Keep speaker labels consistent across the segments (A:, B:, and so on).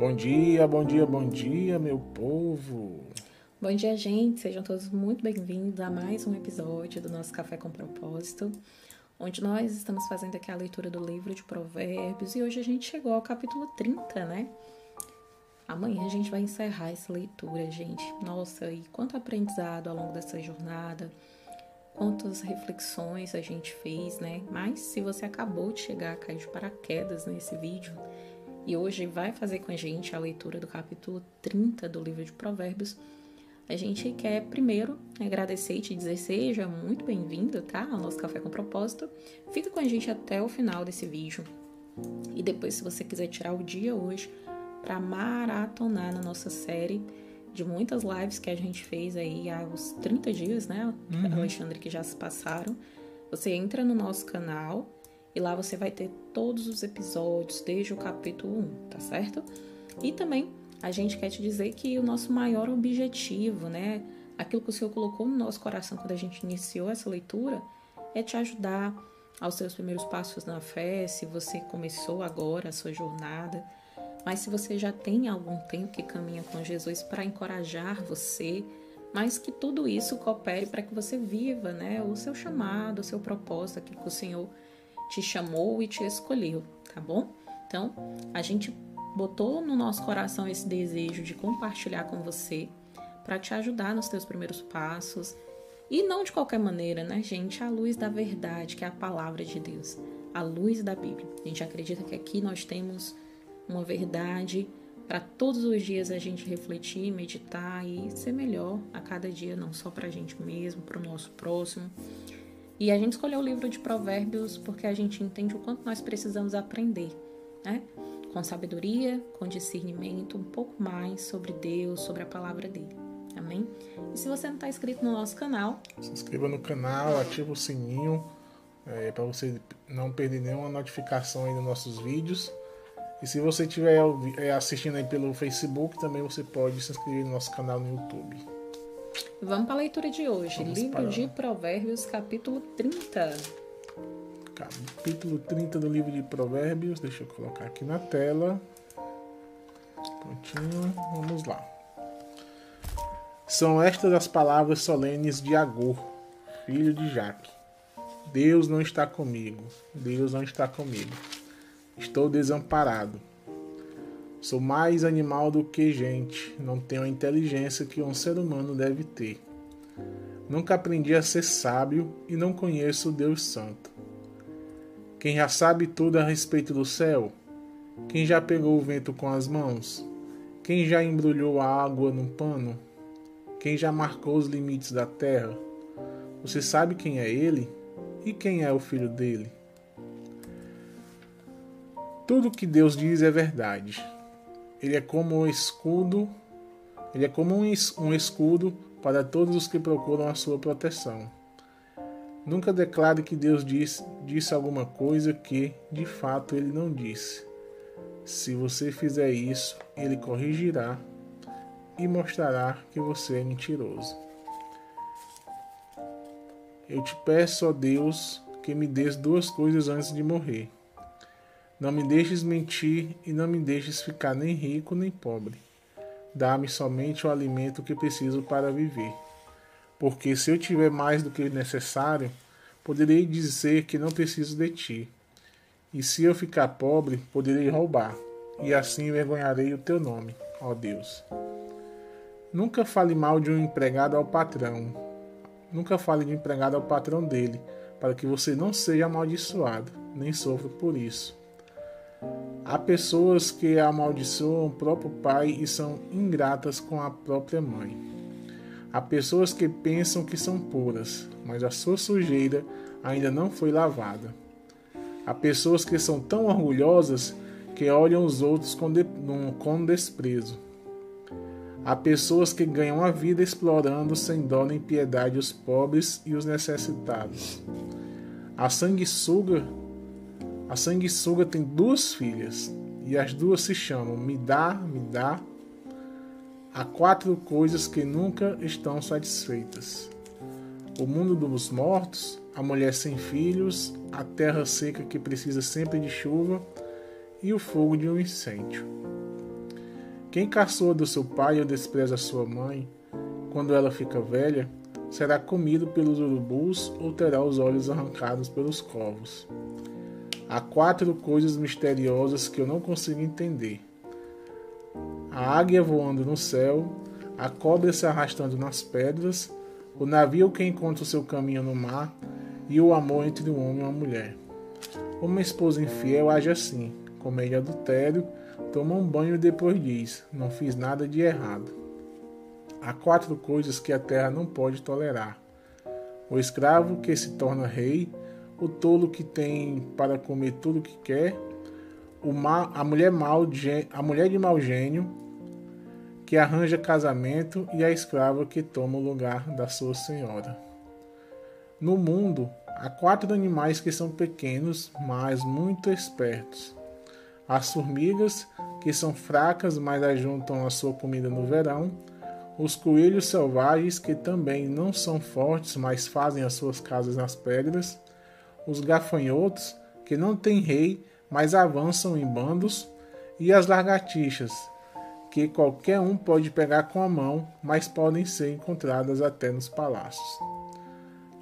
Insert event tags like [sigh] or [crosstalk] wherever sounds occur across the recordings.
A: Bom dia, bom dia, bom dia, meu povo.
B: Bom dia, gente. Sejam todos muito bem-vindos a mais um episódio do nosso Café com Propósito, onde nós estamos fazendo aqui a leitura do livro de Provérbios e hoje a gente chegou ao capítulo 30, né? Amanhã a gente vai encerrar essa leitura, gente. Nossa, e quanto aprendizado ao longo dessa jornada, quantas reflexões a gente fez, né? Mas se você acabou de chegar, caiu de paraquedas nesse vídeo, e hoje vai fazer com a gente a leitura do capítulo 30 do livro de Provérbios, a gente quer primeiro agradecer e te dizer seja muito bem-vindo, tá? Ao nosso Café com Propósito. Fica com a gente até o final desse vídeo. E depois, se você quiser tirar o dia hoje para maratonar na nossa série de muitas lives que a gente fez aí há uns 30 dias, né, uhum. Alexandre, que já se passaram, você entra no nosso canal e lá você vai ter todos os episódios desde o capítulo 1, tá certo? E também a gente quer te dizer que o nosso maior objetivo, né, aquilo que o Senhor colocou no nosso coração quando a gente iniciou essa leitura, é te ajudar aos seus primeiros passos na fé, se você começou agora a sua jornada, mas se você já tem algum tempo que caminha com Jesus para encorajar você, mas que tudo isso coopere para que você viva, né, o seu chamado, o seu propósito, aquilo que o Senhor te chamou e te escolheu, tá bom? Então, a gente botou no nosso coração esse desejo de compartilhar com você para te ajudar nos teus primeiros passos e não de qualquer maneira, né, gente? A luz da verdade, que é a palavra de Deus, a luz da Bíblia. A gente acredita que aqui nós temos uma verdade para todos os dias a gente refletir, meditar e ser melhor a cada dia, não só para a gente mesmo, para o nosso próximo. E a gente escolheu o livro de Provérbios porque a gente entende o quanto nós precisamos aprender, né? Com sabedoria, com discernimento, um pouco mais sobre Deus, sobre a palavra dele. Amém? E se você não está inscrito no nosso canal,
A: se inscreva no canal, ativa o sininho é, para você não perder nenhuma notificação aí dos nossos vídeos. E se você estiver é, assistindo aí pelo Facebook, também você pode se inscrever no nosso canal no YouTube.
B: Vamos para a leitura de hoje. Vamos Livro de Provérbios, capítulo 30.
A: Capítulo 30 do livro de Provérbios. Deixa eu colocar aqui na tela. Prontinho. Vamos lá. São estas as palavras solenes de Agur, filho de Jaque. Deus não está comigo. Deus não está comigo. Estou desamparado. Sou mais animal do que gente, não tenho a inteligência que um ser humano deve ter. Nunca aprendi a ser sábio e não conheço o Deus Santo. Quem já sabe tudo a respeito do céu? Quem já pegou o vento com as mãos? Quem já embrulhou a água num pano? Quem já marcou os limites da terra? Você sabe quem é ele? E quem é o filho dele? Tudo que Deus diz é verdade ele é como um escudo, ele é como um escudo para todos os que procuram a sua proteção. Nunca declare que Deus disse, disse alguma coisa que, de fato, ele não disse. Se você fizer isso, ele corrigirá e mostrará que você é mentiroso. Eu te peço, ó Deus, que me des duas coisas antes de morrer não me deixes mentir e não me deixes ficar nem rico nem pobre. Dá-me somente o alimento que preciso para viver. Porque se eu tiver mais do que necessário, poderei dizer que não preciso de ti. E se eu ficar pobre, poderei roubar, e assim envergonharei o teu nome, ó Deus. Nunca fale mal de um empregado ao patrão. Nunca fale de um empregado ao patrão dele, para que você não seja amaldiçoado, nem sofra por isso. Há pessoas que amaldiçoam o próprio pai e são ingratas com a própria mãe. Há pessoas que pensam que são puras, mas a sua sujeira ainda não foi lavada. Há pessoas que são tão orgulhosas que olham os outros com, de, com desprezo. Há pessoas que ganham a vida explorando sem dó nem piedade os pobres e os necessitados. A sanguessuga a sanguessuga tem duas filhas e as duas se chamam Me dá, me dá. Há quatro coisas que nunca estão satisfeitas: o mundo dos mortos, a mulher sem filhos, a terra seca que precisa sempre de chuva e o fogo de um incêndio. Quem caçoa do seu pai ou despreza sua mãe, quando ela fica velha, será comido pelos urubus ou terá os olhos arrancados pelos corvos. Há quatro coisas misteriosas que eu não consigo entender: a águia voando no céu, a cobra se arrastando nas pedras, o navio que encontra o seu caminho no mar e o amor entre um homem e uma mulher. Uma esposa infiel age assim, comete adultério, toma um banho e depois diz: Não fiz nada de errado. Há quatro coisas que a terra não pode tolerar: o escravo que se torna rei, o tolo que tem para comer tudo o que quer, a, mulher mal, a mulher de mau gênio que arranja casamento e a escrava que toma o lugar da sua senhora. No mundo, há quatro animais que são pequenos, mas muito espertos. As formigas, que são fracas, mas ajuntam a sua comida no verão. Os coelhos selvagens, que também não são fortes, mas fazem as suas casas nas pedras. Os gafanhotos, que não têm rei, mas avançam em bandos. E as lagartixas, que qualquer um pode pegar com a mão, mas podem ser encontradas até nos palácios.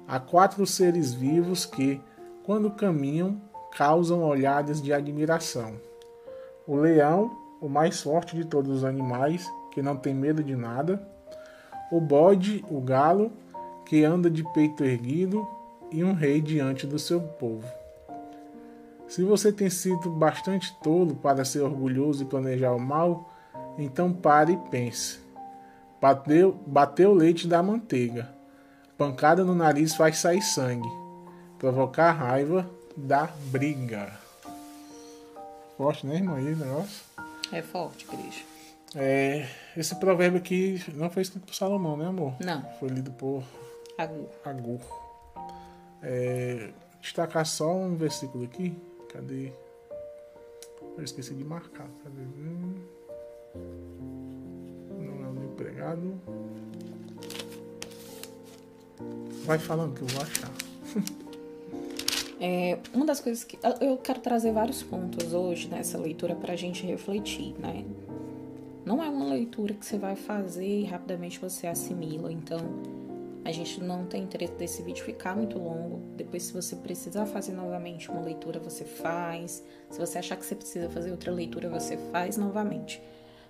A: Há quatro seres vivos que, quando caminham, causam olhares de admiração. O leão, o mais forte de todos os animais, que não tem medo de nada. O bode, o galo, que anda de peito erguido, e um rei diante do seu povo. Se você tem sido bastante tolo para ser orgulhoso e planejar o mal, então pare e pense. Bateu, bateu o leite da manteiga. Pancada no nariz faz sair sangue. Provocar raiva dá briga. Forte, né, irmão? Aí, negócio?
B: É forte, Cristo.
A: É, esse provérbio aqui não foi escrito por Salomão, né, amor?
B: Não.
A: Foi lido por
B: Agur.
A: Agur. É, destacar só um versículo aqui. Cadê? Eu esqueci de marcar. Cadê? Hum. Não é o empregado. Vai falando que eu vou achar. [laughs]
B: É, uma das coisas que. Eu quero trazer vários pontos hoje nessa leitura para a gente refletir, né? Não é uma leitura que você vai fazer e rapidamente você assimila. Então, a gente não tem interesse desse vídeo ficar muito longo. Depois, se você precisar fazer novamente uma leitura, você faz. Se você achar que você precisa fazer outra leitura, você faz novamente.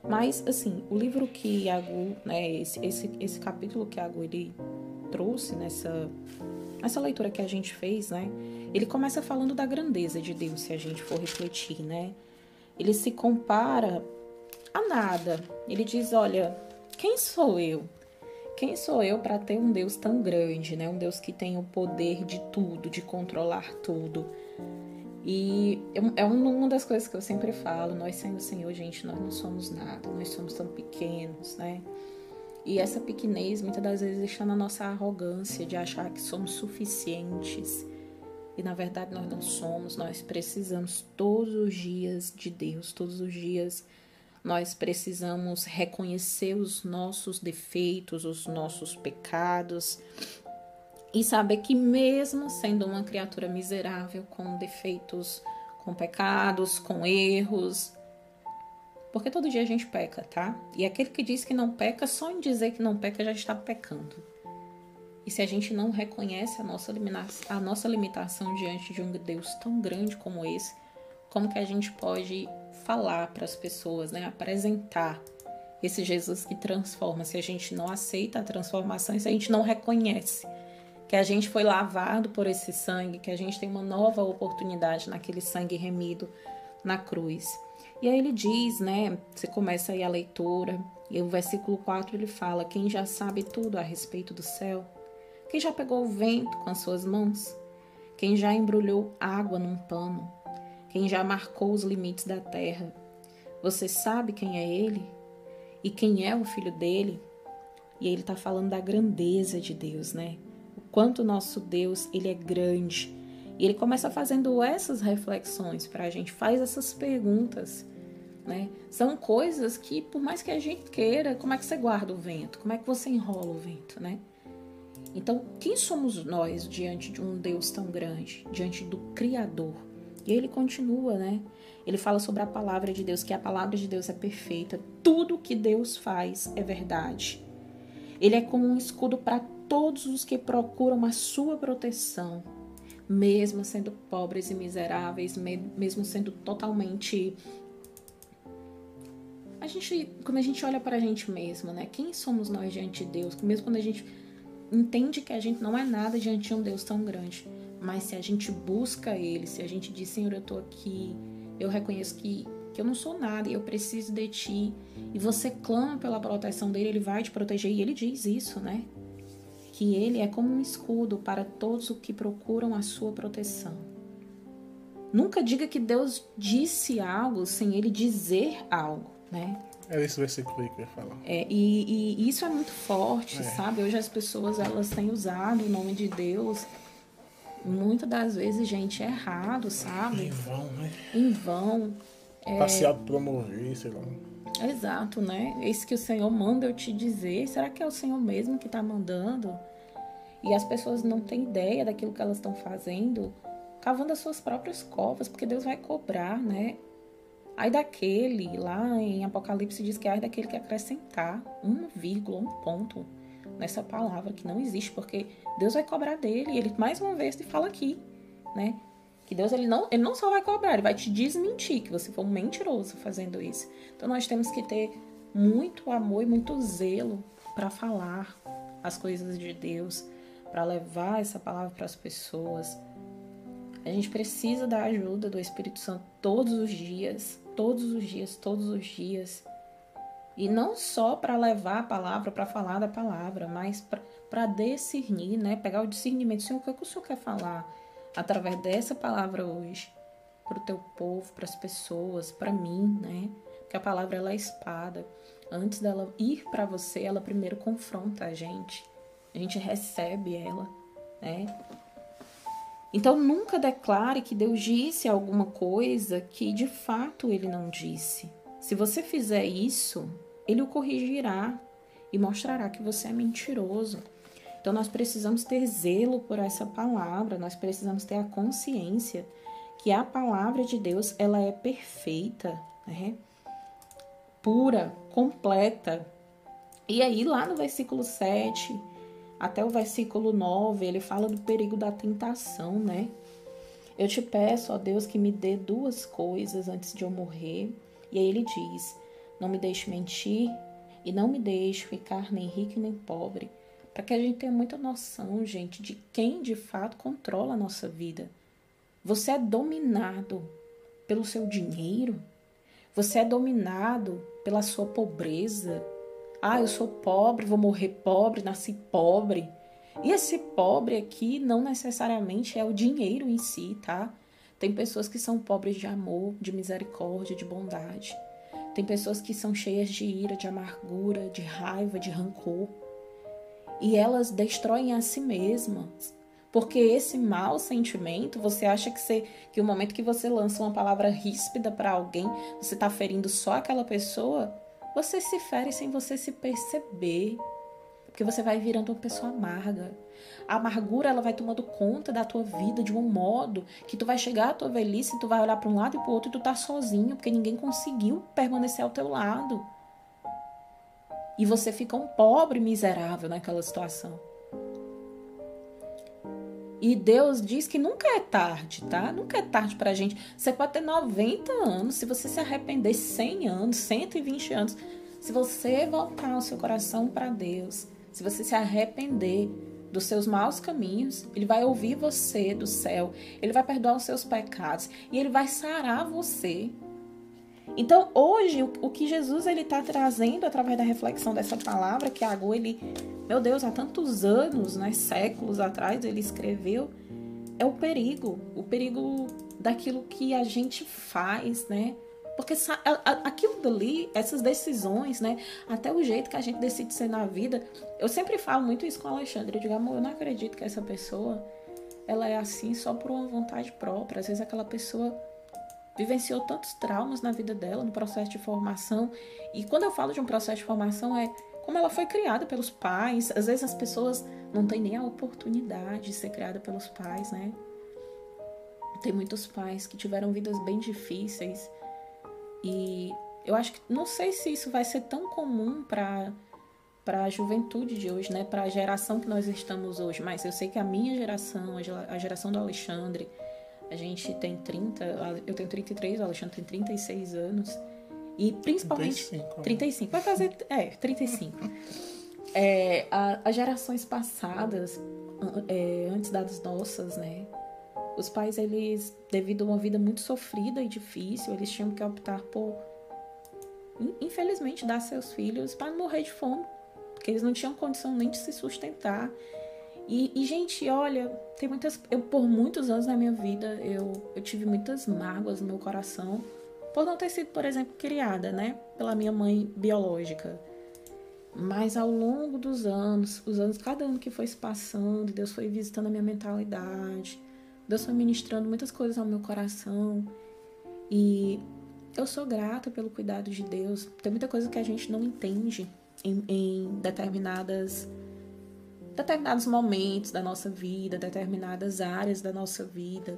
B: Mas, assim, o livro que Agu, né, esse, esse, esse capítulo que Agu ele trouxe nessa, nessa leitura que a gente fez, né, ele começa falando da grandeza de Deus, se a gente for refletir, né. Ele se compara a nada. Ele diz, olha, quem sou eu? Quem sou eu para ter um Deus tão grande, né? Um Deus que tem o poder de tudo, de controlar tudo. E é uma das coisas que eu sempre falo, nós sem o Senhor, gente, nós não somos nada, nós somos tão pequenos, né? E essa pequenez muitas das vezes está na nossa arrogância de achar que somos suficientes. E na verdade nós não somos, nós precisamos todos os dias de Deus, todos os dias nós precisamos reconhecer os nossos defeitos, os nossos pecados, e saber que, mesmo sendo uma criatura miserável, com defeitos, com pecados, com erros, porque todo dia a gente peca, tá? E aquele que diz que não peca, só em dizer que não peca já está pecando. E se a gente não reconhece a nossa, a nossa limitação diante de um Deus tão grande como esse, como que a gente pode falar para as pessoas, né? Apresentar esse Jesus que transforma, se a gente não aceita a transformação se a gente não reconhece que a gente foi lavado por esse sangue, que a gente tem uma nova oportunidade naquele sangue remido na cruz. E aí ele diz, né? Você começa aí a leitura, e o versículo 4 ele fala: Quem já sabe tudo a respeito do céu? Quem já pegou o vento com as suas mãos? Quem já embrulhou água num pano? Quem já marcou os limites da terra? Você sabe quem é ele? E quem é o filho dele? E ele está falando da grandeza de Deus, né? quanto nosso Deus ele é grande. E ele começa fazendo essas reflexões para a gente, faz essas perguntas. Né? São coisas que, por mais que a gente queira, como é que você guarda o vento? Como é que você enrola o vento? Né? Então, quem somos nós diante de um Deus tão grande, diante do Criador? E ele continua, né? Ele fala sobre a palavra de Deus, que a palavra de Deus é perfeita. Tudo que Deus faz é verdade. Ele é como um escudo para todos os que procuram a sua proteção, mesmo sendo pobres e miseráveis, mesmo sendo totalmente a gente, quando a gente olha para a gente mesmo, né? Quem somos nós diante de Deus? Mesmo quando a gente entende que a gente não é nada diante de um Deus tão grande, mas se a gente busca Ele, se a gente diz, Senhor, eu tô aqui, eu reconheço que, que eu não sou nada e eu preciso de Ti, e você clama pela proteção dele, Ele vai te proteger, e Ele diz isso, né? Que Ele é como um escudo para todos os que procuram a Sua proteção. Nunca diga que Deus disse algo sem Ele dizer algo, né?
A: É esse versículo aí que eu ia falar.
B: É, e, e isso é muito forte, é. sabe? Hoje as pessoas elas têm usado o nome de Deus muitas das vezes, gente, errado, sabe?
A: Em vão, né?
B: Em vão.
A: É... Passeado promover, sei lá.
B: Exato, né? Esse que o Senhor manda eu te dizer, será que é o Senhor mesmo que está mandando? E as pessoas não têm ideia daquilo que elas estão fazendo, cavando as suas próprias covas, porque Deus vai cobrar, né? Ai daquele, lá em Apocalipse diz que ai daquele que acrescentar uma vírgula, um ponto nessa palavra que não existe, porque Deus vai cobrar dele. Ele mais uma vez te fala aqui, né? Que Deus ele não, ele não só vai cobrar, ele vai te desmentir que você foi um mentiroso fazendo isso. Então nós temos que ter muito amor e muito zelo para falar as coisas de Deus, para levar essa palavra para as pessoas. A gente precisa da ajuda do Espírito Santo todos os dias todos os dias, todos os dias. E não só para levar a palavra, para falar da palavra, mas para discernir, né? Pegar o discernimento. Senhor, o que, é que o Senhor quer falar através dessa palavra hoje? Para o teu povo, para as pessoas, para mim, né? Porque a palavra ela é espada. Antes dela ir para você, ela primeiro confronta a gente. A gente recebe ela, né? Então nunca declare que Deus disse alguma coisa que de fato ele não disse. Se você fizer isso, ele o corrigirá e mostrará que você é mentiroso. Então nós precisamos ter zelo por essa palavra, nós precisamos ter a consciência que a palavra de Deus, ela é perfeita, né? Pura, completa. E aí lá no versículo 7, até o versículo 9, ele fala do perigo da tentação, né? Eu te peço, ó Deus, que me dê duas coisas antes de eu morrer. E aí ele diz: Não me deixe mentir e não me deixe ficar nem rico nem pobre. Para que a gente tenha muita noção, gente, de quem de fato controla a nossa vida. Você é dominado pelo seu dinheiro? Você é dominado pela sua pobreza? Ah, eu sou pobre, vou morrer pobre, nasci pobre. E esse pobre aqui não necessariamente é o dinheiro em si, tá? Tem pessoas que são pobres de amor, de misericórdia, de bondade. Tem pessoas que são cheias de ira, de amargura, de raiva, de rancor. E elas destroem a si mesmas. Porque esse mau sentimento, você acha que, você, que o momento que você lança uma palavra ríspida para alguém, você está ferindo só aquela pessoa? Você se fere sem você se perceber. Porque você vai virando uma pessoa amarga. A amargura ela vai tomando conta da tua vida de um modo que tu vai chegar à tua velhice e tu vai olhar para um lado e para o outro e tu tá sozinho, porque ninguém conseguiu permanecer ao teu lado. E você fica um pobre miserável naquela situação. E Deus diz que nunca é tarde, tá? Nunca é tarde pra gente. Você pode ter 90 anos, se você se arrepender 100 anos, 120 anos, se você voltar o seu coração para Deus, se você se arrepender dos seus maus caminhos, ele vai ouvir você do céu, ele vai perdoar os seus pecados e ele vai sarar você. Então, hoje, o que Jesus ele está trazendo através da reflexão dessa palavra que Agô ele meu Deus, há tantos anos, né, séculos atrás, ele escreveu, é o perigo, o perigo daquilo que a gente faz, né? Porque aquilo dali, essas decisões, né? Até o jeito que a gente decide ser na vida. Eu sempre falo muito isso com o Alexandre. Eu digo, amor, eu não acredito que essa pessoa ela é assim só por uma vontade própria. Às vezes aquela pessoa vivenciou tantos traumas na vida dela, no processo de formação. E quando eu falo de um processo de formação, é como ela foi criada pelos pais. Às vezes as pessoas não têm nem a oportunidade de ser criada pelos pais, né? Tem muitos pais que tiveram vidas bem difíceis e eu acho que não sei se isso vai ser tão comum para para a juventude de hoje, né, para a geração que nós estamos hoje, mas eu sei que a minha geração, a geração do Alexandre, a gente tem 30, eu tenho 33, o Alexandre tem 36 anos. E principalmente 35, 35 vai fazer, é, 35. É, a, as gerações passadas, é, antes das nossas, né? Os pais, eles, devido a uma vida muito sofrida e difícil, eles tinham que optar por, infelizmente, dar seus filhos para morrer de fome, porque eles não tinham condição nem de se sustentar. E, e, gente, olha, tem muitas. Eu, por muitos anos na minha vida, eu, eu tive muitas mágoas no meu coração por não ter sido, por exemplo, criada, né, pela minha mãe biológica. Mas ao longo dos anos, os anos, cada ano que foi se passando, Deus foi visitando a minha mentalidade, Deus foi ministrando muitas coisas ao meu coração. E eu sou grata pelo cuidado de Deus. Tem muita coisa que a gente não entende em, em determinadas determinados momentos da nossa vida, determinadas áreas da nossa vida.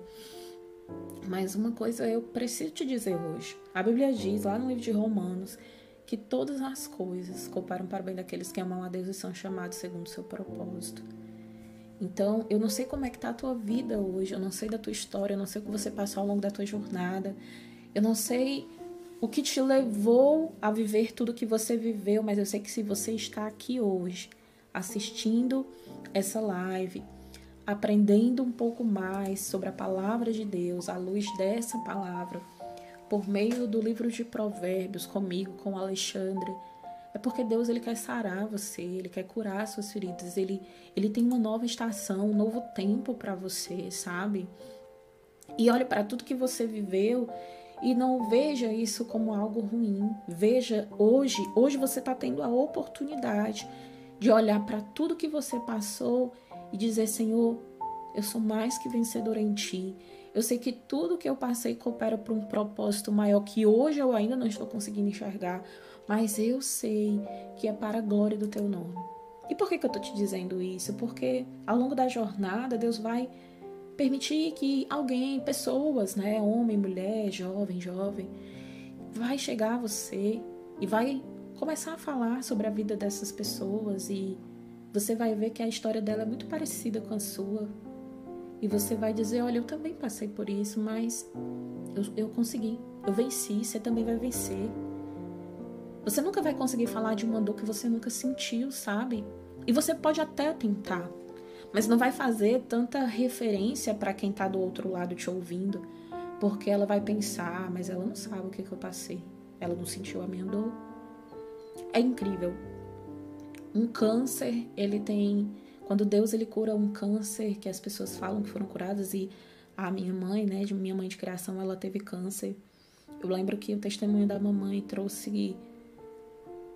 B: Mas uma coisa eu preciso te dizer hoje. A Bíblia diz lá no livro de Romanos que todas as coisas cooperam para o bem daqueles que amam a Deus e são chamados segundo o seu propósito. Então, eu não sei como é que tá a tua vida hoje, eu não sei da tua história, eu não sei o que você passou ao longo da tua jornada. Eu não sei o que te levou a viver tudo que você viveu, mas eu sei que se você está aqui hoje, assistindo essa live, aprendendo um pouco mais sobre a palavra de Deus, à luz dessa palavra, por meio do livro de Provérbios, comigo, com Alexandre, é porque Deus ele quer sarar você, ele quer curar suas feridas, ele, ele tem uma nova estação, um novo tempo para você, sabe? E olhe para tudo que você viveu e não veja isso como algo ruim. Veja hoje, hoje você está tendo a oportunidade de olhar para tudo que você passou e dizer: Senhor, eu sou mais que vencedor em Ti. Eu sei que tudo que eu passei coopera para um propósito maior que hoje eu ainda não estou conseguindo enxergar, mas eu sei que é para a glória do Teu nome. E por que, que eu estou te dizendo isso? Porque ao longo da jornada, Deus vai permitir que alguém, pessoas, né, homem, mulher, jovem, jovem, vai chegar a você e vai começar a falar sobre a vida dessas pessoas e você vai ver que a história dela é muito parecida com a sua. E você vai dizer: Olha, eu também passei por isso, mas eu, eu consegui, eu venci, você também vai vencer. Você nunca vai conseguir falar de uma dor que você nunca sentiu, sabe? E você pode até tentar, mas não vai fazer tanta referência para quem está do outro lado te ouvindo, porque ela vai pensar: ah, Mas ela não sabe o que, que eu passei, ela não sentiu a minha dor. É incrível. Um câncer, ele tem. Quando Deus ele cura um câncer, que as pessoas falam que foram curadas, e a minha mãe, né, de minha mãe de criação, ela teve câncer. Eu lembro que o testemunho da mamãe trouxe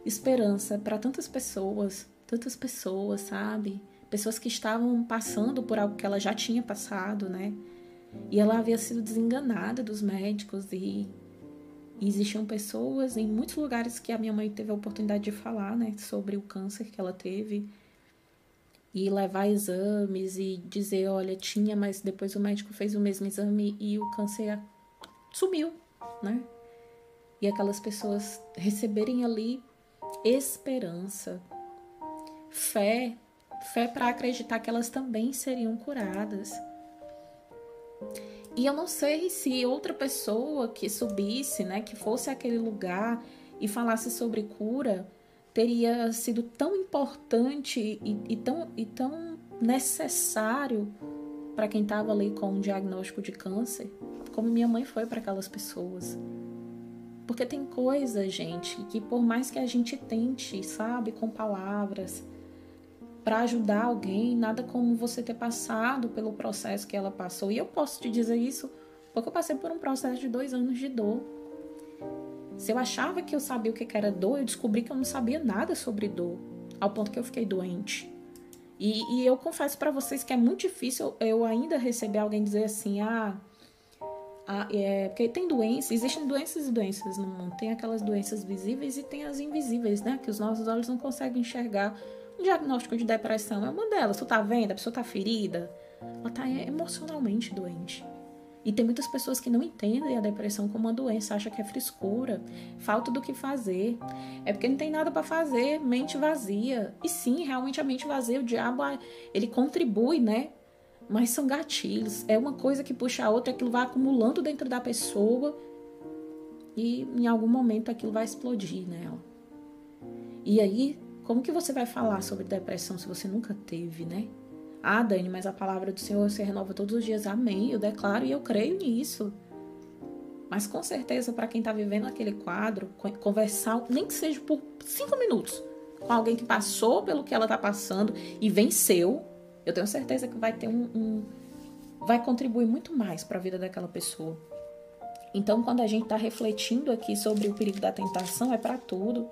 B: esperança para tantas pessoas, tantas pessoas, sabe? Pessoas que estavam passando por algo que ela já tinha passado, né? E ela havia sido desenganada dos médicos e e existiam pessoas em muitos lugares que a minha mãe teve a oportunidade de falar, né, sobre o câncer que ela teve e levar exames e dizer, olha, tinha, mas depois o médico fez o mesmo exame e o câncer sumiu, né? E aquelas pessoas receberem ali esperança, fé, fé para acreditar que elas também seriam curadas. E eu não sei se outra pessoa que subisse, né, que fosse aquele lugar e falasse sobre cura, teria sido tão importante e, e tão, e tão necessário para quem estava ali com um diagnóstico de câncer, como minha mãe foi para aquelas pessoas. Porque tem coisa, gente, que por mais que a gente tente, sabe, com palavras, para ajudar alguém, nada como você ter passado pelo processo que ela passou. E eu posso te dizer isso porque eu passei por um processo de dois anos de dor. Se eu achava que eu sabia o que era dor, eu descobri que eu não sabia nada sobre dor, ao ponto que eu fiquei doente. E, e eu confesso para vocês que é muito difícil eu ainda receber alguém dizer assim, ah, ah, é, porque tem doenças, existem doenças e doenças no mundo. Tem aquelas doenças visíveis e tem as invisíveis, né? Que os nossos olhos não conseguem enxergar um diagnóstico de depressão é uma delas. Tu tá vendo? A pessoa tá ferida. Ela tá emocionalmente doente. E tem muitas pessoas que não entendem a depressão como uma doença, acham que é frescura, falta do que fazer. É porque não tem nada para fazer, mente vazia. E sim, realmente a mente vazia, o diabo, ele contribui, né? Mas são gatilhos. É uma coisa que puxa a outra, aquilo vai acumulando dentro da pessoa e em algum momento aquilo vai explodir nela. E aí, como que você vai falar sobre depressão se você nunca teve, né? Ah, Dani, mas a palavra do Senhor se renova todos os dias. Amém. Eu declaro e eu creio nisso. Mas com certeza, para quem está vivendo aquele quadro, conversar, nem que seja por cinco minutos, com alguém que passou pelo que ela está passando e venceu, eu tenho certeza que vai ter um, um vai contribuir muito mais para a vida daquela pessoa. Então, quando a gente está refletindo aqui sobre o perigo da tentação, é para tudo.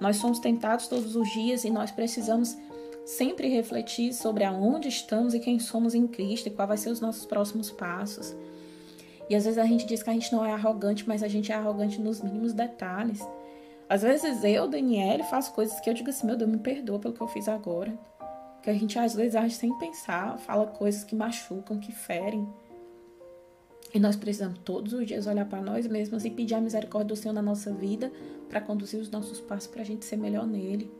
B: Nós somos tentados todos os dias e nós precisamos sempre refletir sobre aonde estamos e quem somos em Cristo e qual vai ser os nossos próximos passos. E às vezes a gente diz que a gente não é arrogante, mas a gente é arrogante nos mínimos detalhes. Às vezes eu, Daniele, faço coisas que eu digo assim, meu Deus, me perdoa pelo que eu fiz agora. Que a gente às vezes age sem pensar, fala coisas que machucam, que ferem. E nós precisamos todos os dias olhar para nós mesmos e pedir a misericórdia do Senhor na nossa vida para conduzir os nossos passos para a gente ser melhor nele.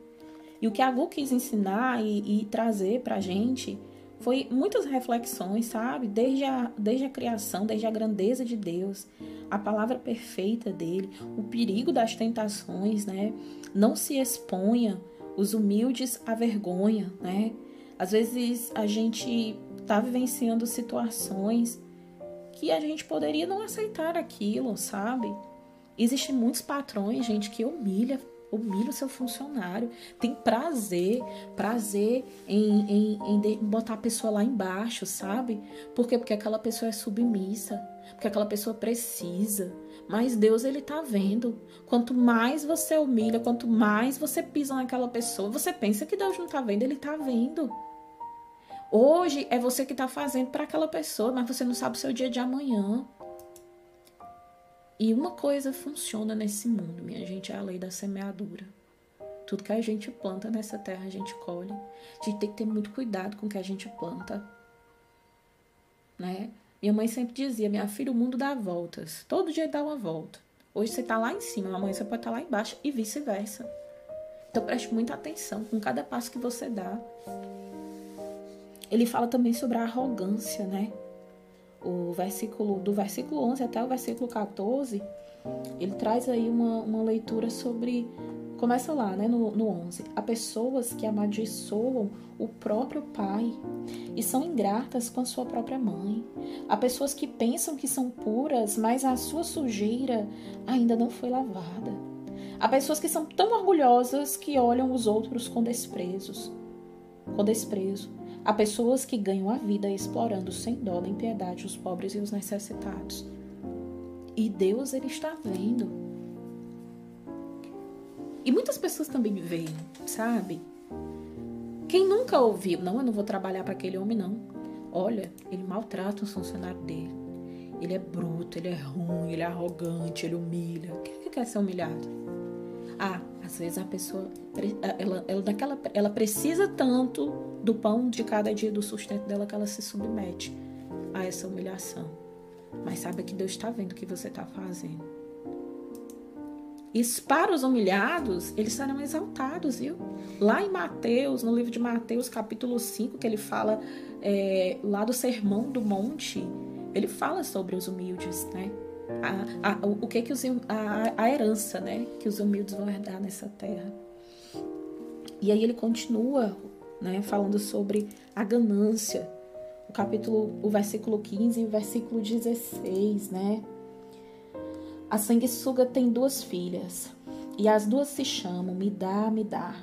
B: E o que a Gu quis ensinar e, e trazer para a gente foi muitas reflexões, sabe? Desde a, desde a criação, desde a grandeza de Deus, a palavra perfeita dele, o perigo das tentações, né? Não se exponha, os humildes à vergonha, né? Às vezes a gente está vivenciando situações que a gente poderia não aceitar aquilo, sabe? Existem muitos patrões, gente, que humilha, humilha o seu funcionário, tem prazer, prazer em, em, em botar a pessoa lá embaixo, sabe? Por quê? Porque aquela pessoa é submissa, porque aquela pessoa precisa. Mas Deus, ele tá vendo. Quanto mais você humilha, quanto mais você pisa naquela pessoa, você pensa que Deus não tá vendo, ele tá vendo. Hoje é você que tá fazendo para aquela pessoa, mas você não sabe o seu dia de amanhã. E uma coisa funciona nesse mundo, minha gente, é a lei da semeadura. Tudo que a gente planta nessa terra, a gente colhe. A gente tem que ter muito cuidado com o que a gente planta. Né? Minha mãe sempre dizia, minha filha, o mundo dá voltas. Todo dia dá uma volta. Hoje você está lá em cima, amanhã você pode estar tá lá embaixo e vice-versa. Então preste muita atenção com cada passo que você dá. Ele fala também sobre a arrogância, né? o versículo do versículo 11 até o versículo 14, ele traz aí uma, uma leitura sobre começa lá, né, no, no 11. Há pessoas que amaldiçoam o próprio pai e são ingratas com a sua própria mãe. Há pessoas que pensam que são puras, mas a sua sujeira ainda não foi lavada. Há pessoas que são tão orgulhosas que olham os outros com desprezos, com desprezo. Há pessoas que ganham a vida explorando sem dó nem piedade os pobres e os necessitados. E Deus ele está vendo. E muitas pessoas também veem, sabe? Quem nunca ouviu, não, eu não vou trabalhar para aquele homem não. Olha, ele maltrata um funcionário dele. Ele é bruto, ele é ruim, ele é arrogante, ele humilha. Quem que quer ser humilhado? Ah, às vezes a pessoa ela, ela, daquela, ela precisa tanto do pão de cada dia do sustento dela que ela se submete a essa humilhação. Mas saiba que Deus está vendo o que você está fazendo. E para os humilhados, eles serão exaltados, viu? Lá em Mateus, no livro de Mateus, capítulo 5, que ele fala é, lá do Sermão do Monte, ele fala sobre os humildes, né? a, a, o que que os, a, a herança, né, que os humildes vão herdar nessa terra. E aí ele continua, né, falando sobre a ganância. Capítulo, o versículo 15 e o versículo 16, né? A sanguessuga tem duas filhas, e as duas se chamam Me dá, me dá.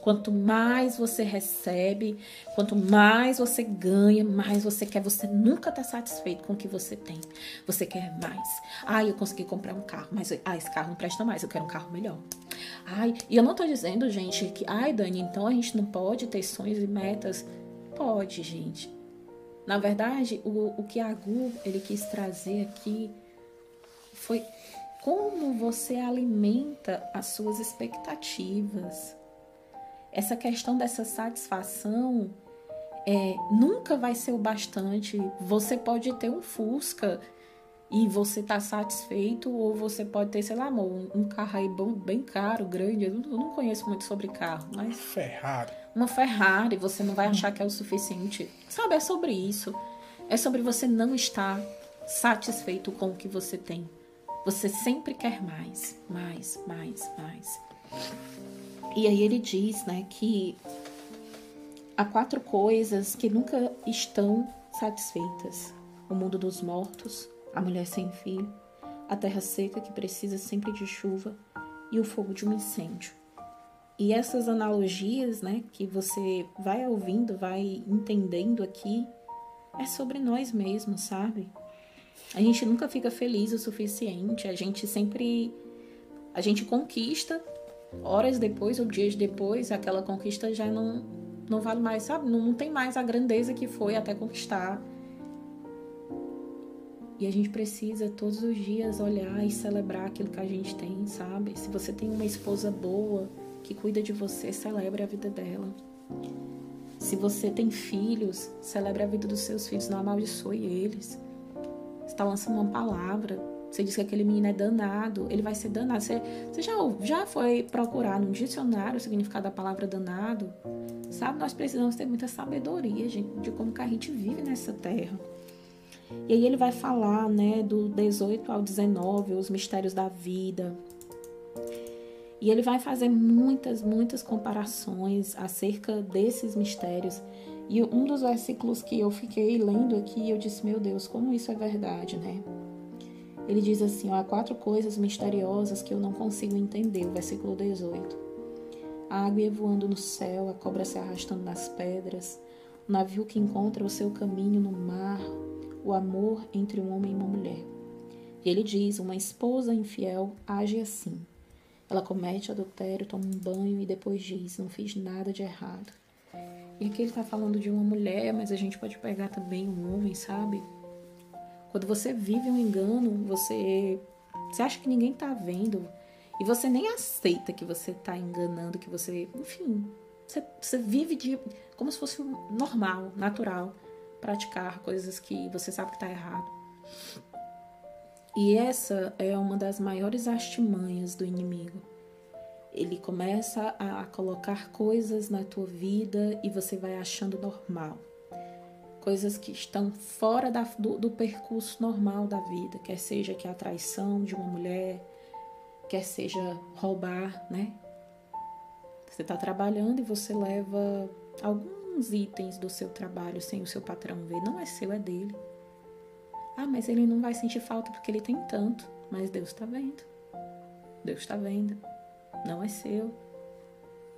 B: Quanto mais você recebe, quanto mais você ganha, mais você quer. Você nunca está satisfeito com o que você tem. Você quer mais. Ai, eu consegui comprar um carro, mas ah, esse carro não presta mais, eu quero um carro melhor. Ai, e eu não estou dizendo, gente, que, ai, Dani, então a gente não pode ter sonhos e metas. Pode, gente. Na verdade, o, o que a Gu ele quis trazer aqui foi como você alimenta as suas expectativas essa questão dessa satisfação é, nunca vai ser o bastante. Você pode ter um Fusca e você tá satisfeito, ou você pode ter, sei lá, amor, um carro aí bom, bem caro, grande. Eu não conheço muito sobre carro, mas.
A: Ferrari.
B: Uma Ferrari, você não vai achar que é o suficiente. Sabe, é sobre isso. É sobre você não estar satisfeito com o que você tem. Você sempre quer mais, mais, mais, mais. E aí ele diz, né, que há quatro coisas que nunca estão satisfeitas: o mundo dos mortos, a mulher sem filho, a terra seca que precisa sempre de chuva e o fogo de um incêndio. E essas analogias, né, que você vai ouvindo, vai entendendo aqui, é sobre nós mesmos, sabe? A gente nunca fica feliz o suficiente, a gente sempre a gente conquista horas depois ou dias depois, aquela conquista já não não vale mais, sabe? Não, não tem mais a grandeza que foi até conquistar. E a gente precisa todos os dias olhar e celebrar aquilo que a gente tem, sabe? Se você tem uma esposa boa que cuida de você, celebre a vida dela. Se você tem filhos, celebre a vida dos seus filhos, não amaldiçoe eles. Você está lançando uma palavra, você diz que aquele menino é danado, ele vai ser danado. Você, você já, já foi procurar no dicionário o significado da palavra danado? Sabe, nós precisamos ter muita sabedoria, gente, de como que a gente vive nessa terra. E aí ele vai falar, né, do 18 ao 19, os mistérios da vida. E ele vai fazer muitas, muitas comparações acerca desses mistérios. E um dos versículos que eu fiquei lendo aqui, eu disse, meu Deus, como isso é verdade, né? Ele diz assim: há quatro coisas misteriosas que eu não consigo entender. O versículo 18. A água ia voando no céu, a cobra se arrastando nas pedras, o navio que encontra o seu caminho no mar, o amor entre um homem e uma mulher. E ele diz: uma esposa infiel age assim. Ela comete adultério, toma um banho e depois diz: não fiz nada de errado. E aqui ele está falando de uma mulher, mas a gente pode pegar também um homem, sabe? Quando você vive um engano, você, você acha que ninguém está vendo e você nem aceita que você está enganando, que você, enfim, você, você vive de como se fosse normal, natural praticar coisas que você sabe que está errado. E essa é uma das maiores artimanhas do inimigo. Ele começa a colocar coisas na tua vida e você vai achando normal. Coisas que estão fora da, do, do percurso normal da vida, quer seja que a traição de uma mulher, quer seja roubar, né? Você está trabalhando e você leva alguns itens do seu trabalho sem o seu patrão ver. Não é seu, é dele. Ah, mas ele não vai sentir falta porque ele tem tanto. Mas Deus está vendo. Deus está vendo. Não é seu.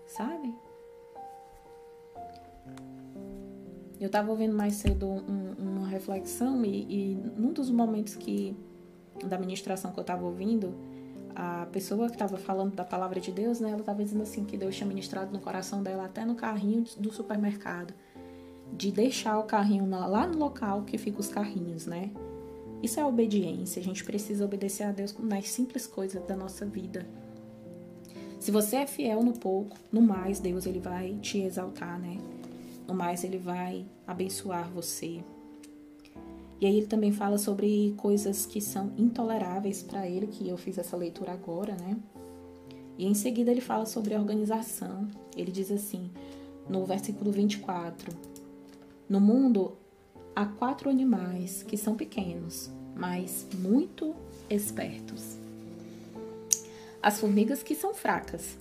B: Sabe? Eu estava ouvindo mais cedo um, uma reflexão e, e num dos momentos que da ministração que eu estava ouvindo, a pessoa que estava falando da palavra de Deus, né, ela estava dizendo assim que Deus tinha ministrado no coração dela até no carrinho do supermercado, de deixar o carrinho lá no local que fica os carrinhos, né? Isso é obediência. A gente precisa obedecer a Deus nas simples coisas da nossa vida. Se você é fiel no pouco, no mais Deus ele vai te exaltar, né? No mais ele vai abençoar você. E aí ele também fala sobre coisas que são intoleráveis para ele, que eu fiz essa leitura agora, né? E em seguida ele fala sobre organização. Ele diz assim, no versículo 24: No mundo há quatro animais que são pequenos, mas muito espertos. As formigas que são fracas,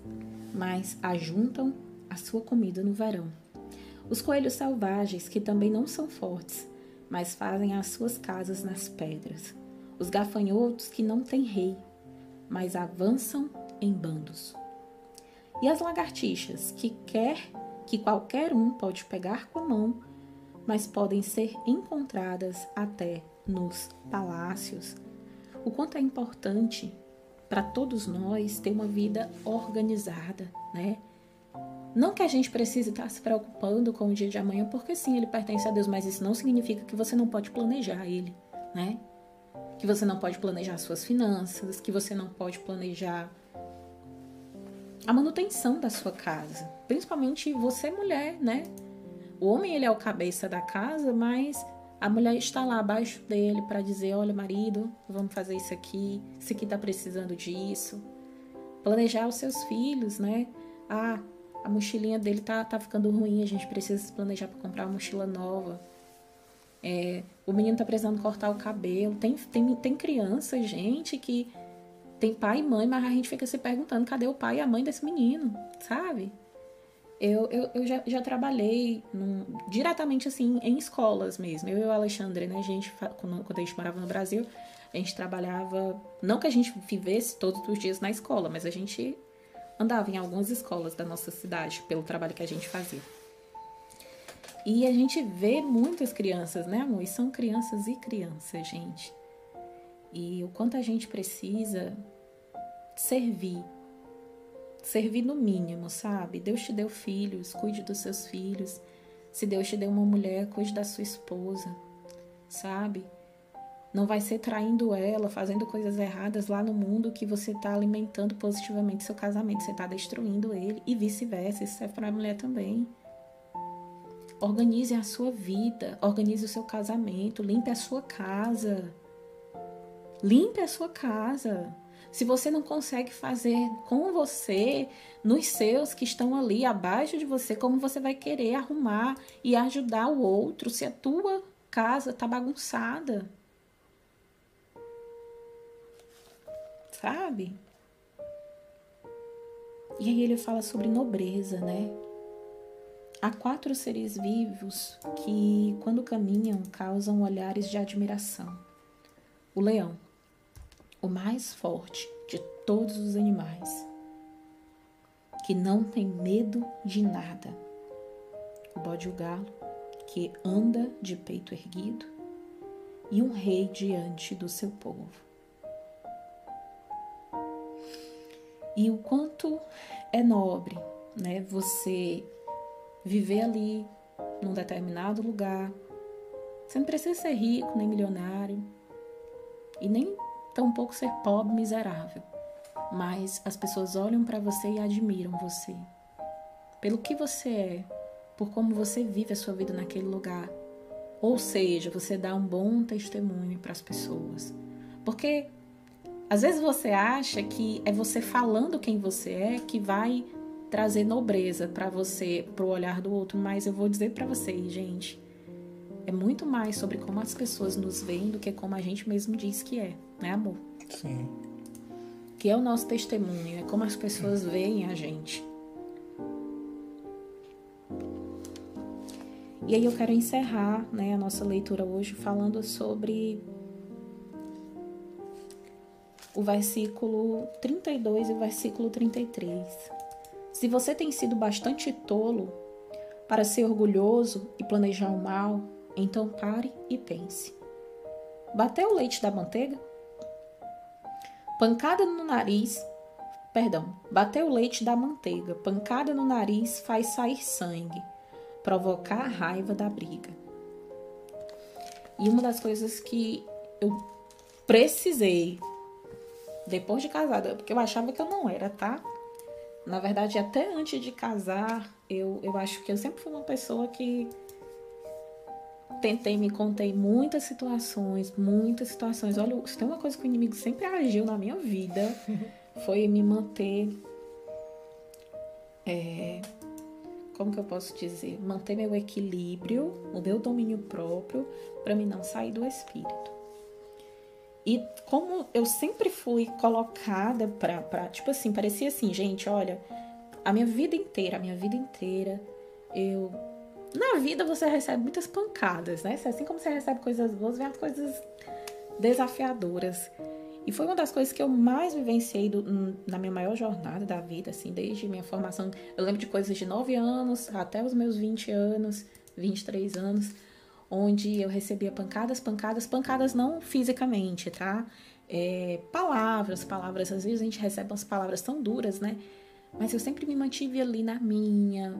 B: mas ajuntam a sua comida no verão. Os coelhos selvagens que também não são fortes, mas fazem as suas casas nas pedras. Os gafanhotos que não têm rei, mas avançam em bandos. E as lagartixas que quer que qualquer um pode pegar com a mão, mas podem ser encontradas até nos palácios. O quanto é importante para todos nós ter uma vida organizada, né? Não que a gente precise estar se preocupando com o dia de amanhã, porque sim, ele pertence a Deus, mas isso não significa que você não pode planejar ele, né? Que você não pode planejar suas finanças, que você não pode planejar a manutenção da sua casa, principalmente você mulher, né? O homem ele é o cabeça da casa, mas A mulher está lá abaixo dele para dizer: olha, marido, vamos fazer isso aqui, esse aqui está precisando disso. Planejar os seus filhos, né? Ah, a mochilinha dele tá, tá ficando ruim, a gente precisa se planejar para comprar uma mochila nova. É, o menino tá precisando cortar o cabelo. Tem, tem, tem criança, gente, que tem pai e mãe, mas a gente fica se perguntando cadê o pai e a mãe desse menino, sabe? Eu, eu, eu já, já trabalhei num, diretamente assim em escolas mesmo. Eu e o Alexandre, né? A gente, quando, quando a gente morava no Brasil, a gente trabalhava. Não que a gente vivesse todos os dias na escola, mas a gente andava em algumas escolas da nossa cidade pelo trabalho que a gente fazia. E a gente vê muitas crianças, né, amor? E são crianças e crianças, gente. E o quanto a gente precisa servir servir no mínimo, sabe? Deus te deu filhos, cuide dos seus filhos. Se Deus te deu uma mulher, cuide da sua esposa, sabe? Não vai ser traindo ela, fazendo coisas erradas lá no mundo que você está alimentando positivamente seu casamento, você está destruindo ele e vice-versa. Isso serve para a mulher também. Organize a sua vida, organize o seu casamento, limpe a sua casa. Limpe a sua casa. Se você não consegue fazer com você, nos seus que estão ali abaixo de você, como você vai querer arrumar e ajudar o outro se a tua casa tá bagunçada? Sabe? E aí ele fala sobre nobreza, né? Há quatro seres vivos que, quando caminham, causam olhares de admiração: o leão, o mais forte de todos os animais, que não tem medo de nada. O bode o galo, que anda de peito erguido, e um rei diante do seu povo. E o quanto é nobre, né, você viver ali num determinado lugar. Você não precisa ser rico nem milionário e nem tampouco ser pobre, miserável. Mas as pessoas olham para você e admiram você. Pelo que você é, por como você vive a sua vida naquele lugar. Ou seja, você dá um bom testemunho para as pessoas. Porque às vezes você acha que é você falando quem você é que vai trazer nobreza para você, para o olhar do outro, mas eu vou dizer para vocês, gente, é muito mais sobre como as pessoas nos veem do que como a gente mesmo diz que é, né, amor?
A: Sim.
B: Que é o nosso testemunho, é como as pessoas veem a gente. E aí eu quero encerrar né, a nossa leitura hoje falando sobre o versículo 32 e o versículo 33. Se você tem sido bastante tolo para ser orgulhoso e planejar o mal, então pare e pense. Bateu o leite da manteiga? Pancada no nariz. Perdão, bateu o leite da manteiga. Pancada no nariz faz sair sangue, provocar a raiva da briga. E uma das coisas que eu precisei depois de casada, porque eu achava que eu não era, tá? Na verdade, até antes de casar, eu, eu acho que eu sempre fui uma pessoa que tentei, me contei muitas situações, muitas situações. Olha, se tem uma coisa que o inimigo sempre agiu na minha vida, [laughs] foi me manter. É, como que eu posso dizer? Manter meu equilíbrio, o meu domínio próprio, para me não sair do espírito. E como eu sempre fui colocada pra, pra. Tipo assim, parecia assim, gente, olha, a minha vida inteira, a minha vida inteira, eu na vida você recebe muitas pancadas, né? Assim como você recebe coisas boas, vem as coisas desafiadoras. E foi uma das coisas que eu mais vivenciei do, na minha maior jornada da vida, assim, desde minha formação. Eu lembro de coisas de 9 anos até os meus 20 anos, 23 anos, onde eu recebia pancadas, pancadas, pancadas não fisicamente, tá? É, palavras, palavras, às vezes a gente recebe umas palavras tão duras, né? Mas eu sempre me mantive ali na minha,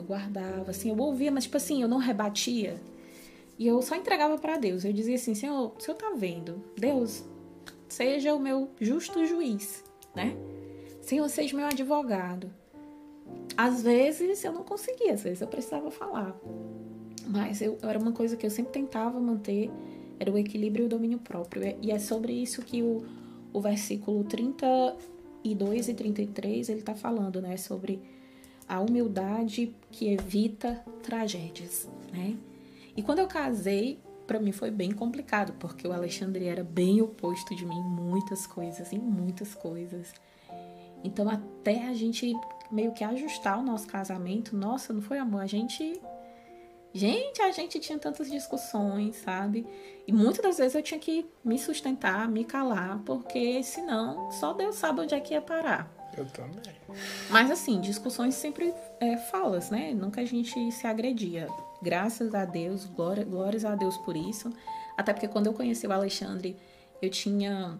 B: eu guardava, assim, eu ouvia, mas tipo assim, eu não rebatia. E eu só entregava para Deus. Eu dizia assim: Senhor, o Senhor tá vendo? Deus, seja o meu justo juiz, né? Senhor, seja meu advogado. Às vezes eu não conseguia, às vezes eu precisava falar. Mas eu, era uma coisa que eu sempre tentava manter, era o equilíbrio e o domínio próprio. E é sobre isso que o, o versículo 32 e 33 ele está falando, né? Sobre a humildade que evita tragédias, né? E quando eu casei, para mim foi bem complicado, porque o Alexandre era bem oposto de mim em muitas coisas, em muitas coisas. Então, até a gente meio que ajustar o nosso casamento, nossa, não foi amor, a gente Gente, a gente tinha tantas discussões, sabe? E muitas das vezes eu tinha que me sustentar, me calar, porque senão só Deus sabe onde é que ia parar.
A: Eu também.
B: Mas assim, discussões sempre é, falas, né? Nunca a gente se agredia. Graças a Deus, glória, glórias a Deus por isso. Até porque quando eu conheci o Alexandre, eu tinha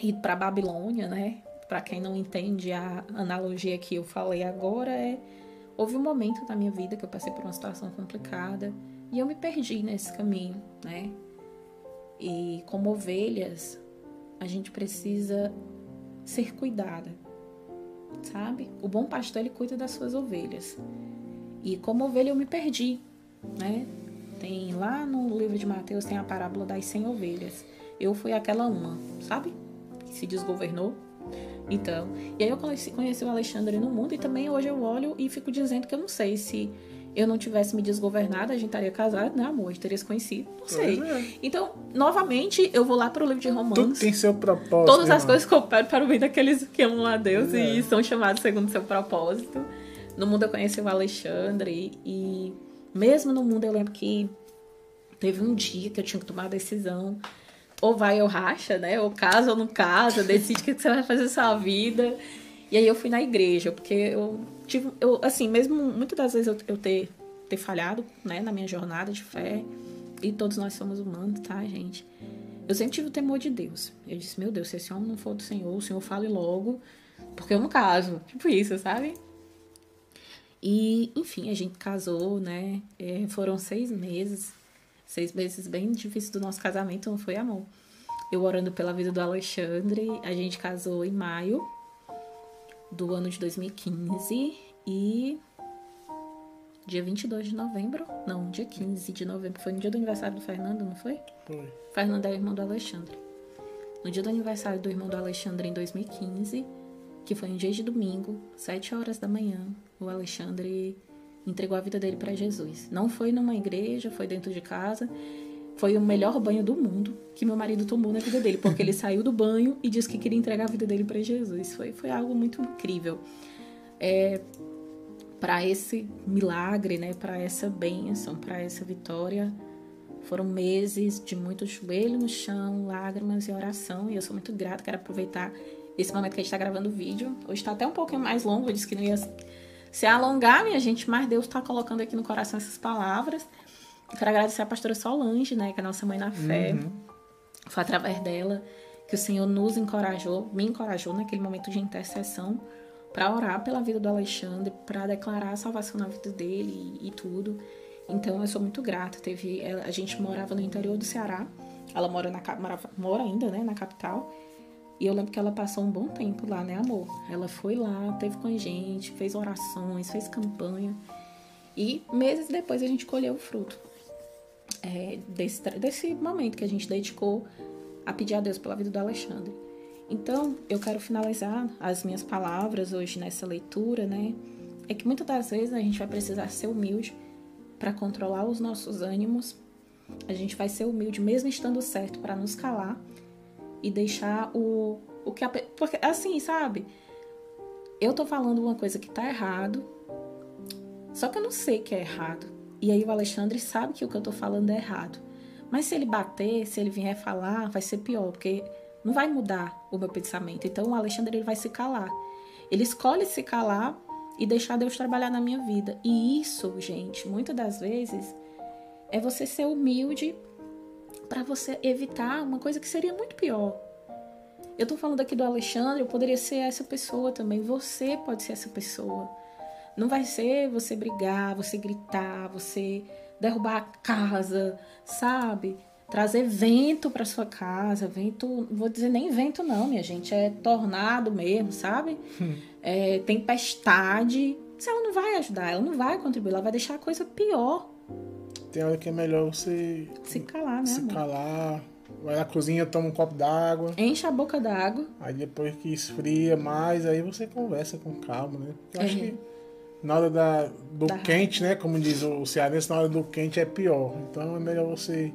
B: ido para Babilônia, né? Para quem não entende a analogia que eu falei agora, é houve um momento na minha vida que eu passei por uma situação complicada e eu me perdi nesse caminho, né? E como ovelhas, a gente precisa ser cuidada, sabe? O bom pastor ele cuida das suas ovelhas. E como ovelha eu me perdi, né? Tem lá no livro de Mateus tem a parábola das 100 ovelhas. Eu fui aquela uma, sabe? Que se desgovernou. Então, e aí eu conheci, o Alexandre no mundo e também hoje eu olho e fico dizendo que eu não sei se eu não tivesse me desgovernado, a gente estaria casado, né, amor? A gente teria se conhecido. Não sei. É. Então, novamente, eu vou lá para o livro de Romanos.
A: Tudo tem seu propósito.
B: Todas as coisas cooperam para o bem daqueles que amam a Deus é. e são chamados segundo seu propósito. No mundo eu conheci o Alexandre e mesmo no mundo eu lembro que teve um dia que eu tinha que tomar a decisão. Ou vai ou racha, né? Ou casa ou não casa, decide o que você vai fazer na sua vida. E aí eu fui na igreja, porque eu tive, eu, assim, mesmo muitas das vezes eu, eu ter, ter falhado, né, na minha jornada de fé, e todos nós somos humanos, tá, gente? Eu sempre tive o temor de Deus. Eu disse, meu Deus, se esse homem não for do Senhor, o Senhor fale logo, porque eu não caso. [laughs] Tipo isso, sabe? E, enfim, a gente casou, né? É, foram seis meses. Seis meses bem difíceis do nosso casamento, não foi amor. Eu orando pela vida do Alexandre. A gente casou em maio do ano de 2015 e dia 22 de novembro, não, dia 15 de novembro, foi no dia do aniversário do Fernando, não foi?
A: Foi.
B: Fernando é irmão do Alexandre. No dia do aniversário do irmão do Alexandre em 2015, que foi um dia de domingo, 7 horas da manhã, o Alexandre entregou a vida dele para Jesus. Não foi numa igreja, foi dentro de casa. Foi o melhor banho do mundo que meu marido tomou na vida dele, porque ele saiu do banho e disse que queria entregar a vida dele para Jesus. Foi, foi algo muito incrível. É, para esse milagre, né, para essa bênção, para essa vitória, foram meses de muito joelho no chão, lágrimas e oração. E eu sou muito grata, quero aproveitar esse momento que a gente está gravando o vídeo. Hoje está até um pouquinho mais longo, eu disse que não ia se alongar, minha gente, mas Deus está colocando aqui no coração essas palavras. Quero agradecer a pastora Solange, né, que é a nossa mãe na fé. Uhum. Foi através dela que o Senhor nos encorajou, me encorajou naquele momento de intercessão para orar pela vida do Alexandre, para declarar a salvação na vida dele e, e, tudo. Então eu sou muito grata. Teve, a gente morava no interior do Ceará. Ela mora na mora, mora ainda, né, na capital. E eu lembro que ela passou um bom tempo lá, né, amor? Ela foi lá, teve com a gente, fez orações, fez campanha. E meses depois a gente colheu o fruto é, desse, desse momento que a gente dedicou a pedir a Deus pela vida do Alexandre. Então, eu quero finalizar as minhas palavras hoje nessa leitura, né? É que muitas das vezes a gente vai precisar ser humilde para controlar os nossos ânimos. A gente vai ser humilde mesmo estando certo para nos calar e deixar o, o que a, porque assim, sabe? Eu tô falando uma coisa que tá errado, só que eu não sei que é errado. E aí o Alexandre sabe que o que eu tô falando é errado. Mas se ele bater, se ele vier falar, vai ser pior, porque não vai mudar o meu pensamento. Então o Alexandre ele vai se calar. Ele escolhe se calar e deixar Deus trabalhar na minha vida. E isso, gente, muitas das vezes é você ser humilde para você evitar uma coisa que seria muito pior. Eu tô falando aqui do Alexandre, eu poderia ser essa pessoa também. Você pode ser essa pessoa. Não vai ser você brigar, você gritar, você derrubar a casa, sabe? Trazer vento para sua casa, vento, vou dizer nem vento não, minha gente, é tornado mesmo, sabe? Hum. É, tempestade. Ela não vai ajudar, ela não vai contribuir, ela vai deixar a coisa pior.
A: tem hora que é melhor você
B: Se calar, né,
A: se
B: amor?
A: calar. Vai na cozinha, toma um copo d'água.
B: Enche a boca d'água.
A: Aí depois que esfria mais, aí você conversa com calma, né? Porque eu acho
B: É.
A: que na hora da, do
B: Da
A: quente, né? Como diz o cearense, na hora do quente é pior. Então é melhor você.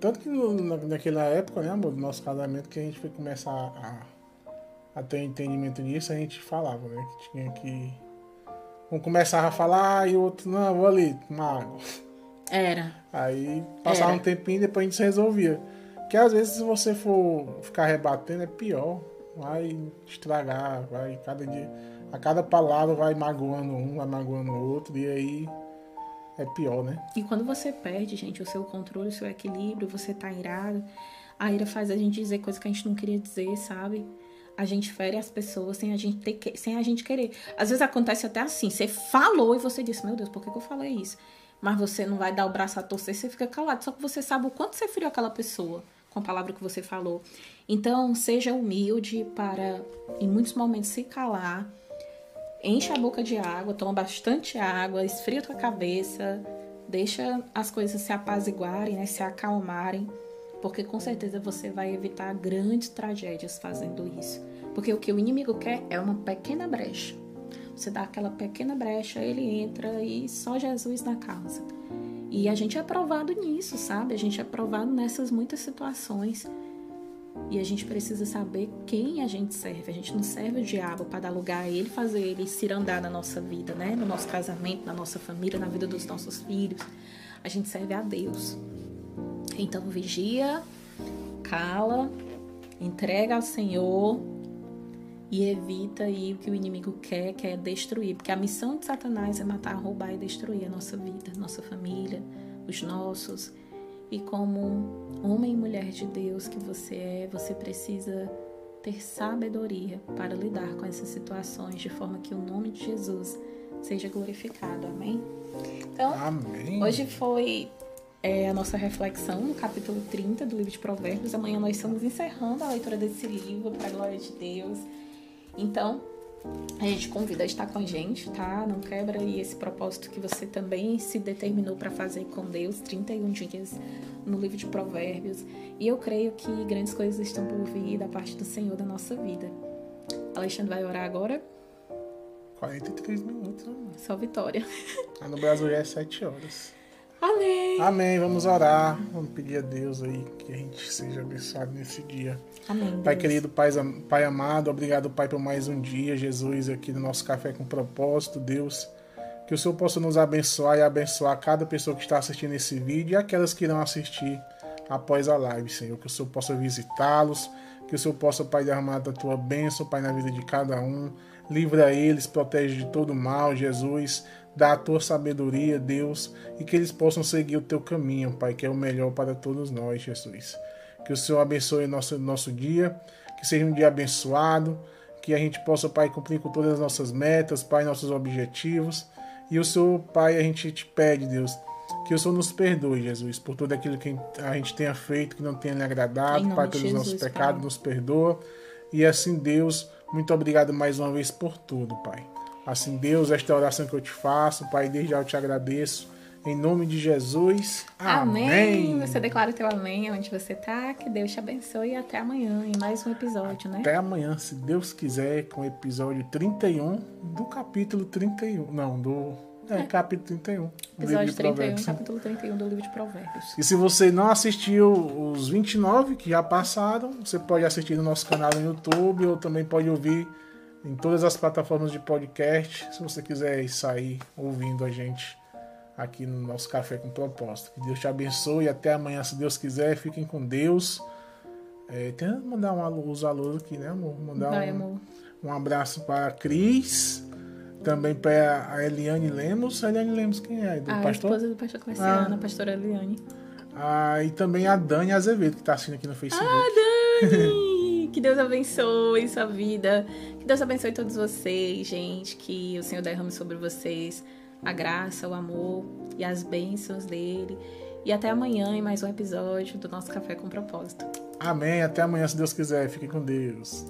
A: Tanto que no- na, naquela época, né, amor, do nosso casamento, que a gente foi começar a, a ter entendimento disso, a gente falava, né? Que tinha que. Um começava a falar e o outro, não, vou ali, tomar água.
B: Era.
A: Aí passava
B: Era.
A: um tempinho e depois a gente se resolvia. Porque às vezes se você for ficar rebatendo é pior. Vai estragar, vai cada dia. A cada palavra vai magoando um, vai magoando o outro, e aí é pior, né?
B: E quando você perde, gente, o seu controle, o seu equilíbrio, você tá irado, a ira faz a gente dizer coisas que a gente não queria dizer, sabe? A gente fere as pessoas sem a gente ter que, sem a gente querer. Às vezes acontece até assim, você falou e você disse, meu Deus, por que, que eu falei isso? Mas você não vai dar o braço a torcer, você fica calado. Só que você sabe o quanto você feriu aquela pessoa com a palavra que você falou. Então, seja humilde para, em muitos momentos, se calar enche a boca de água, toma bastante água, esfria tua cabeça, deixa as coisas se apaziguarem, né, se acalmarem, porque com certeza você vai evitar grandes tragédias fazendo isso. Porque o que o inimigo quer é uma pequena brecha. Você dá aquela pequena brecha, ele entra e só Jesus na causa. E a gente é provado nisso, sabe? A gente é provado nessas muitas situações. E a gente precisa saber quem a gente serve. A gente não serve o diabo para dar lugar a ele, fazer ele cirandar na nossa vida, né? No nosso casamento, na nossa família, na vida dos nossos filhos. A gente serve a Deus. Então vigia, cala, entrega ao Senhor e evita aí o que o inimigo quer, que é destruir. Porque a missão de Satanás é matar, roubar e destruir a nossa vida, nossa família, os nossos. E como homem e mulher de Deus que você é, você precisa ter sabedoria para lidar com essas situações de forma que o nome de Jesus seja glorificado. Amém? Então,
A: Amém.
B: hoje foi é, a nossa reflexão no capítulo 30 do livro de Provérbios. Amanhã nós estamos encerrando a leitura desse livro, para a glória de Deus. Então, a gente convida a estar com a gente, tá? Não quebra aí esse propósito que você também se determinou para fazer com Deus, 31 dias no livro de Provérbios. E eu creio que grandes coisas estão por vir da parte do Senhor da nossa vida. Alexandre vai orar agora.
A: 43 minutos, amor.
B: Só vitória.
A: Lá no Brasil já é 7 horas.
B: Amém.
A: Amém. Vamos orar. Vamos pedir a Deus aí que a gente seja abençoado nesse dia.
B: Amém.
A: Pai
B: Deus.
A: querido, pai, pai amado, obrigado, Pai, por mais um dia, Jesus, aqui no nosso Café com Propósito, Deus. Que o Senhor possa nos abençoar e abençoar cada pessoa que está assistindo esse vídeo e aquelas que irão assistir após a live, Senhor. Que o Senhor possa visitá-los, que o Senhor possa, Pai, derramar da tua bênção, Pai, na vida de cada um. Livra eles, protege de todo mal, Jesus. Dá a tua sabedoria, Deus, e que eles possam seguir o teu caminho, Pai, que é o melhor para todos nós, Jesus. Que o Senhor abençoe nosso, nosso dia, que seja um dia abençoado, que a gente possa, Pai, cumprir com todas as nossas metas, Pai, nossos objetivos. E o Senhor, Pai, a gente te pede, Deus, que o Senhor nos perdoe, Jesus, por tudo aquilo que a gente tenha feito que não tenha lhe agradado, Pai,
B: de
A: pelos nossos pecados,
B: Pai.
A: nos perdoa. E assim, Deus, muito obrigado mais uma vez por tudo, Pai. Assim, Deus, esta é oração que eu te faço, Pai, desde já eu te agradeço. Em nome de Jesus.
B: Amém.
A: Amém.
B: Você declara o teu amém onde você tá. Que Deus te abençoe e até amanhã em mais um episódio, né?
A: Até amanhã, se Deus quiser, com o episódio 31 do capítulo 31. Não, do. É, capítulo 31. do livro
B: Episódio
A: de
B: 31,
A: Provérbios.
B: capítulo 31 do livro de Provérbios.
A: E se você não assistiu os 29 que já passaram, você pode assistir no nosso canal no YouTube ou também pode ouvir em todas as plataformas de podcast, se você quiser sair ouvindo a gente aqui no nosso Café com Propósito. Que Deus te abençoe e até amanhã, se Deus quiser. Fiquem com Deus. É, tenta mandar um alô, os alôs aqui, né, amor? Mandar
B: Vai,
A: um,
B: amor.
A: um abraço para a Cris, também para a Eliane Lemos. A Eliane Lemos, quem é? Do
B: A
A: pastor?
B: esposa do pastor Cleciano,
A: Ah.
B: a pastora Eliane.
A: Ah, e também a Dani Azevedo, que está assistindo aqui no Facebook.
B: Ah, Dani! [laughs] que Deus abençoe sua vida. Que Deus abençoe todos vocês, gente. Que o Senhor derrame sobre vocês a graça, o amor e as bênçãos dele. E até amanhã em mais um episódio do nosso Café com Propósito.
A: Amém. Até amanhã, se Deus quiser. Fiquem com Deus.